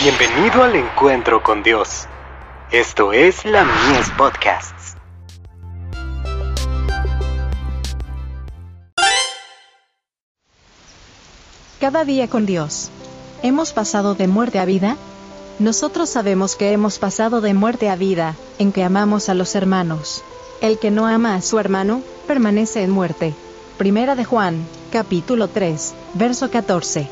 Bienvenido al encuentro con Dios. Esto es la Mies Podcasts. Cada día con Dios. ¿Hemos pasado de muerte a vida? Nosotros sabemos que hemos pasado de muerte a vida, en que amamos a los hermanos. El que no ama a su hermano, permanece en muerte. Primera de Juan, capítulo 3, verso 14.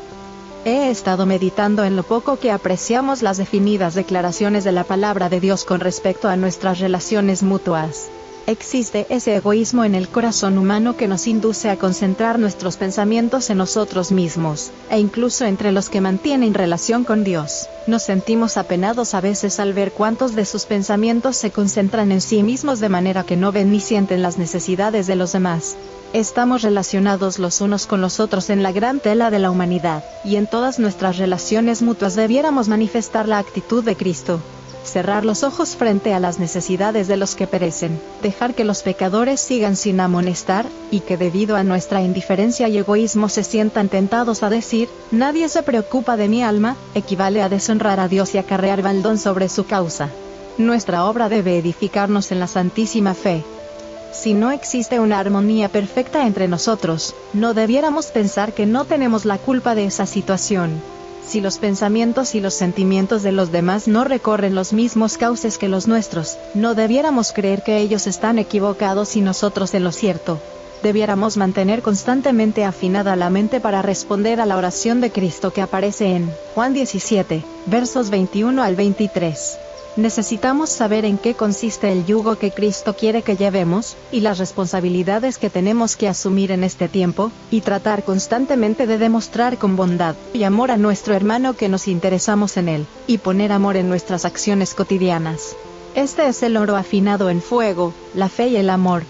He estado meditando en lo poco que apreciamos las definidas declaraciones de la palabra de Dios con respecto a nuestras relaciones mutuas. Existe ese egoísmo en el corazón humano que nos induce a concentrar nuestros pensamientos en nosotros mismos, e incluso entre los que mantienen relación con Dios. Nos sentimos apenados a veces al ver cuántos de sus pensamientos se concentran en sí mismos de manera que no ven ni sienten las necesidades de los demás. Estamos relacionados los unos con los otros en la gran tela de la humanidad, y en todas nuestras relaciones mutuas debiéramos manifestar la actitud de Cristo. Cerrar los ojos frente a las necesidades de los que perecen, dejar que los pecadores sigan sin amonestar, y que debido a nuestra indiferencia y egoísmo se sientan tentados a decir, nadie se preocupa de mi alma, equivale a deshonrar a Dios y acarrear baldón sobre su causa. Nuestra obra debe edificarnos en la santísima fe, si no existe una armonía perfecta entre nosotros, no debiéramos pensar que no tenemos la culpa de esa situación. Si los pensamientos y los sentimientos de los demás no recorren los mismos cauces que los nuestros, no debiéramos creer que ellos están equivocados y nosotros en lo cierto. Debiéramos mantener constantemente afinada la mente para responder a la oración de Cristo que aparece en Juan 17, versos 21 al 23. Necesitamos saber en qué consiste el yugo que Cristo quiere que llevemos, y las responsabilidades que tenemos que asumir en este tiempo, y tratar constantemente de demostrar con bondad y amor a nuestro hermano que nos interesamos en él, y poner amor en nuestras acciones cotidianas. Este es el oro afinado en fuego, la fe y el amor.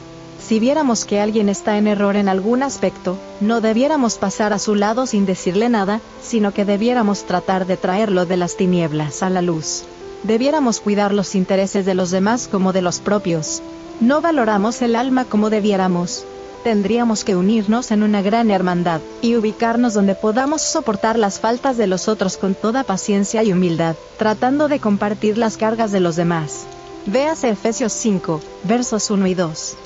Si viéramos que alguien está en error en algún aspecto, no debiéramos pasar a su lado sin decirle nada, sino que debiéramos tratar de traerlo de las tinieblas a la luz debiéramos cuidar los intereses de los demás como de los propios. No valoramos el alma como debiéramos. Tendríamos que unirnos en una gran hermandad, y ubicarnos donde podamos soportar las faltas de los otros con toda paciencia y humildad, tratando de compartir las cargas de los demás. Véase Efesios 5, versos 1 y 2.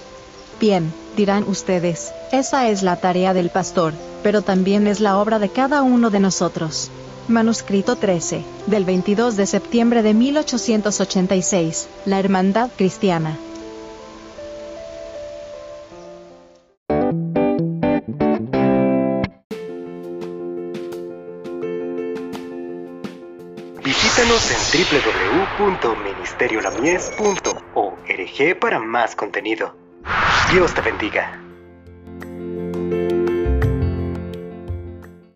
Bien, dirán ustedes, esa es la tarea del pastor, pero también es la obra de cada uno de nosotros. Manuscrito 13, del 22 de septiembre de 1886, La Hermandad Cristiana. Visítanos en www.ministeriolamies.org para más contenido. Dios te bendiga.